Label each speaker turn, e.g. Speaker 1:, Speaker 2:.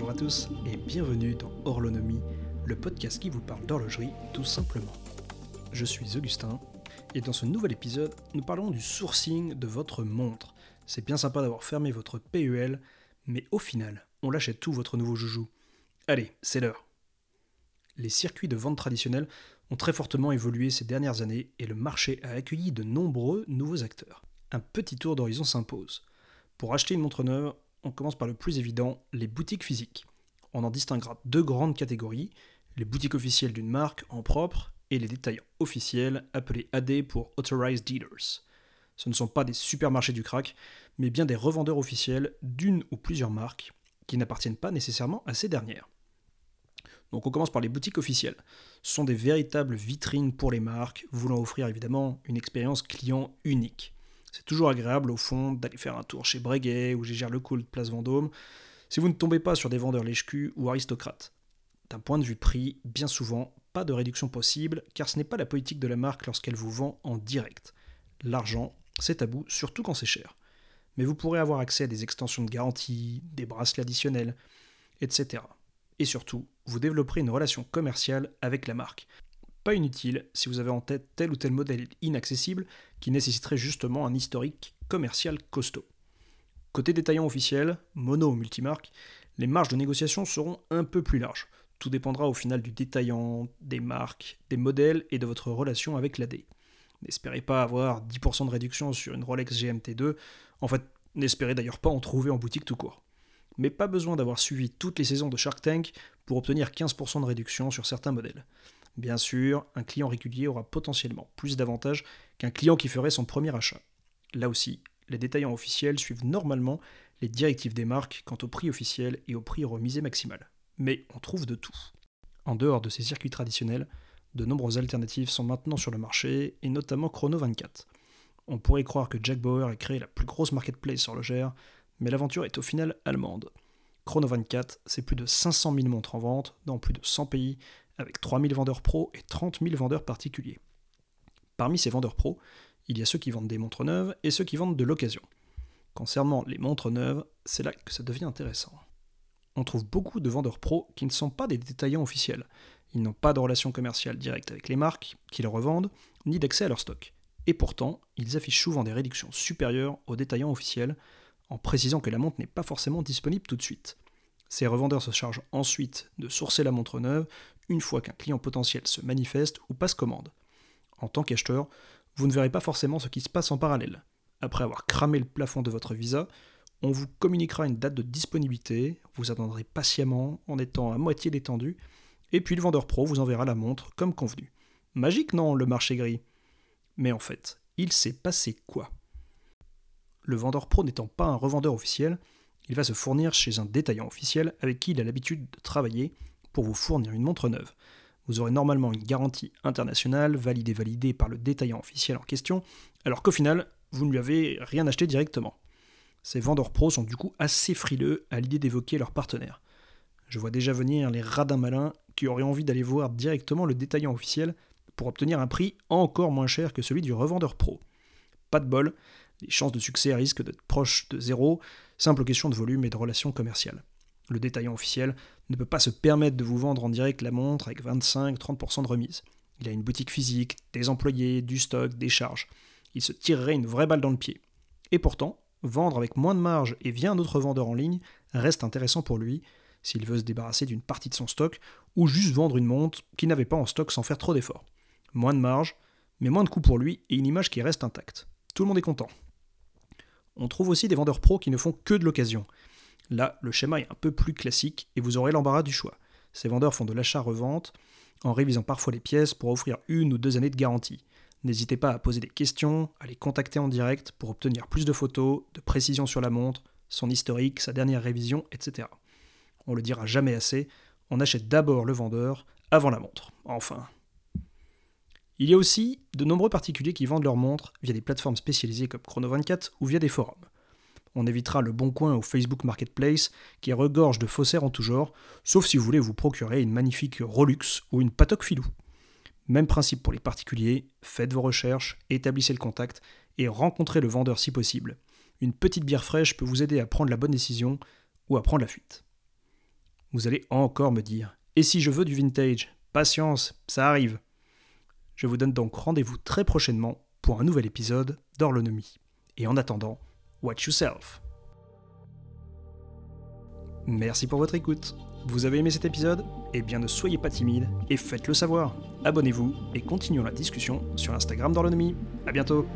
Speaker 1: Bonjour à tous et bienvenue dans Horlonomie, le podcast qui vous parle d'horlogerie tout simplement. Je suis Augustin et dans ce nouvel épisode, nous parlons du sourcing de votre montre. C'est bien sympa d'avoir fermé votre PEL, mais au final, on l'achète tout votre nouveau joujou. Allez, c'est l'heure. Les circuits de vente traditionnels ont très fortement évolué ces dernières années et le marché a accueilli de nombreux nouveaux acteurs. Un petit tour d'horizon s'impose. Pour acheter une montre neuve, on commence par le plus évident, les boutiques physiques. On en distinguera deux grandes catégories, les boutiques officielles d'une marque en propre et les détaillants officiels appelés AD pour Authorized Dealers. Ce ne sont pas des supermarchés du crack, mais bien des revendeurs officiels d'une ou plusieurs marques qui n'appartiennent pas nécessairement à ces dernières. Donc on commence par les boutiques officielles. Ce sont des véritables vitrines pour les marques, voulant offrir évidemment une expérience client unique. C'est toujours agréable au fond d'aller faire un tour chez Breguet ou Gégère de Place Vendôme, si vous ne tombez pas sur des vendeurs lèche ou aristocrates. D'un point de vue prix, bien souvent, pas de réduction possible, car ce n'est pas la politique de la marque lorsqu'elle vous vend en direct. L'argent, c'est tabou, surtout quand c'est cher. Mais vous pourrez avoir accès à des extensions de garantie, des bracelets additionnels, etc. Et surtout, vous développerez une relation commerciale avec la marque. Pas inutile si vous avez en tête tel ou tel modèle inaccessible qui nécessiterait justement un historique commercial costaud. Côté détaillant officiel, mono ou multimarque, les marges de négociation seront un peu plus larges. Tout dépendra au final du détaillant, des marques, des modèles et de votre relation avec l'AD. N'espérez pas avoir 10% de réduction sur une Rolex GMT2, en fait, n'espérez d'ailleurs pas en trouver en boutique tout court. Mais pas besoin d'avoir suivi toutes les saisons de Shark Tank pour obtenir 15% de réduction sur certains modèles. Bien sûr, un client régulier aura potentiellement plus d'avantages qu'un client qui ferait son premier achat. Là aussi, les détaillants officiels suivent normalement les directives des marques quant au prix officiel et au prix remisé maximal. Mais on trouve de tout. En dehors de ces circuits traditionnels, de nombreuses alternatives sont maintenant sur le marché, et notamment Chrono 24. On pourrait croire que Jack Bauer a créé la plus grosse marketplace horlogère, mais l'aventure est au final allemande. Chrono 24, c'est plus de 500 000 montres en vente dans plus de 100 pays avec 3000 vendeurs pros et 30 000 vendeurs particuliers. Parmi ces vendeurs pros, il y a ceux qui vendent des montres neuves et ceux qui vendent de l'occasion. Concernant les montres neuves, c'est là que ça devient intéressant. On trouve beaucoup de vendeurs pros qui ne sont pas des détaillants officiels. Ils n'ont pas de relation commerciale directe avec les marques qui les revendent, ni d'accès à leur stock. Et pourtant, ils affichent souvent des réductions supérieures aux détaillants officiels, en précisant que la montre n'est pas forcément disponible tout de suite. Ces revendeurs se chargent ensuite de sourcer la montre neuve une fois qu'un client potentiel se manifeste ou passe commande. En tant qu'acheteur, vous ne verrez pas forcément ce qui se passe en parallèle. Après avoir cramé le plafond de votre visa, on vous communiquera une date de disponibilité, vous attendrez patiemment en étant à moitié détendu, et puis le vendeur pro vous enverra la montre comme convenu. Magique non, le marché gris Mais en fait, il s'est passé quoi? Le vendeur pro n'étant pas un revendeur officiel, il va se fournir chez un détaillant officiel avec qui il a l'habitude de travailler pour vous fournir une montre neuve. Vous aurez normalement une garantie internationale, validée validée par le détaillant officiel en question, alors qu'au final, vous ne lui avez rien acheté directement. Ces vendeurs pros sont du coup assez frileux à l'idée d'évoquer leur partenaire. Je vois déjà venir les radins malins qui auraient envie d'aller voir directement le détaillant officiel pour obtenir un prix encore moins cher que celui du revendeur pro. Pas de bol, les chances de succès risquent d'être proches de zéro, simple question de volume et de relations commerciales. Le détaillant officiel ne peut pas se permettre de vous vendre en direct la montre avec 25-30% de remise. Il a une boutique physique, des employés, du stock, des charges. Il se tirerait une vraie balle dans le pied. Et pourtant, vendre avec moins de marge et via un autre vendeur en ligne reste intéressant pour lui s'il veut se débarrasser d'une partie de son stock ou juste vendre une montre qu'il n'avait pas en stock sans faire trop d'efforts. Moins de marge, mais moins de coûts pour lui et une image qui reste intacte. Tout le monde est content. On trouve aussi des vendeurs pros qui ne font que de l'occasion. Là, le schéma est un peu plus classique et vous aurez l'embarras du choix. Ces vendeurs font de l'achat-revente en révisant parfois les pièces pour offrir une ou deux années de garantie. N'hésitez pas à poser des questions, à les contacter en direct pour obtenir plus de photos, de précision sur la montre, son historique, sa dernière révision, etc. On le dira jamais assez, on achète d'abord le vendeur avant la montre. Enfin. Il y a aussi de nombreux particuliers qui vendent leurs montres via des plateformes spécialisées comme Chrono24 ou via des forums. On évitera le bon coin au Facebook Marketplace qui regorge de faussaires en tout genre, sauf si vous voulez vous procurer une magnifique Rolux ou une Patok Filou. Même principe pour les particuliers, faites vos recherches, établissez le contact et rencontrez le vendeur si possible. Une petite bière fraîche peut vous aider à prendre la bonne décision ou à prendre la fuite. Vous allez encore me dire Et si je veux du vintage? Patience, ça arrive. Je vous donne donc rendez-vous très prochainement pour un nouvel épisode d'Horlonomie. Et en attendant, watch yourself. Merci pour votre écoute. Vous avez aimé cet épisode? Eh bien ne soyez pas timide et faites-le savoir. Abonnez-vous et continuons la discussion sur Instagram d'Horlonomie. A bientôt